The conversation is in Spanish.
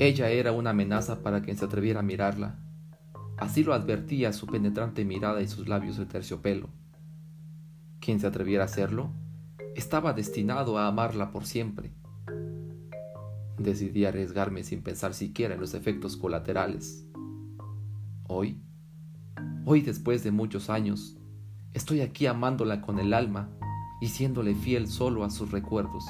Ella era una amenaza para quien se atreviera a mirarla. Así lo advertía su penetrante mirada y sus labios de terciopelo. Quien se atreviera a hacerlo estaba destinado a amarla por siempre. Decidí arriesgarme sin pensar siquiera en los efectos colaterales. Hoy, hoy después de muchos años, estoy aquí amándola con el alma y siéndole fiel solo a sus recuerdos.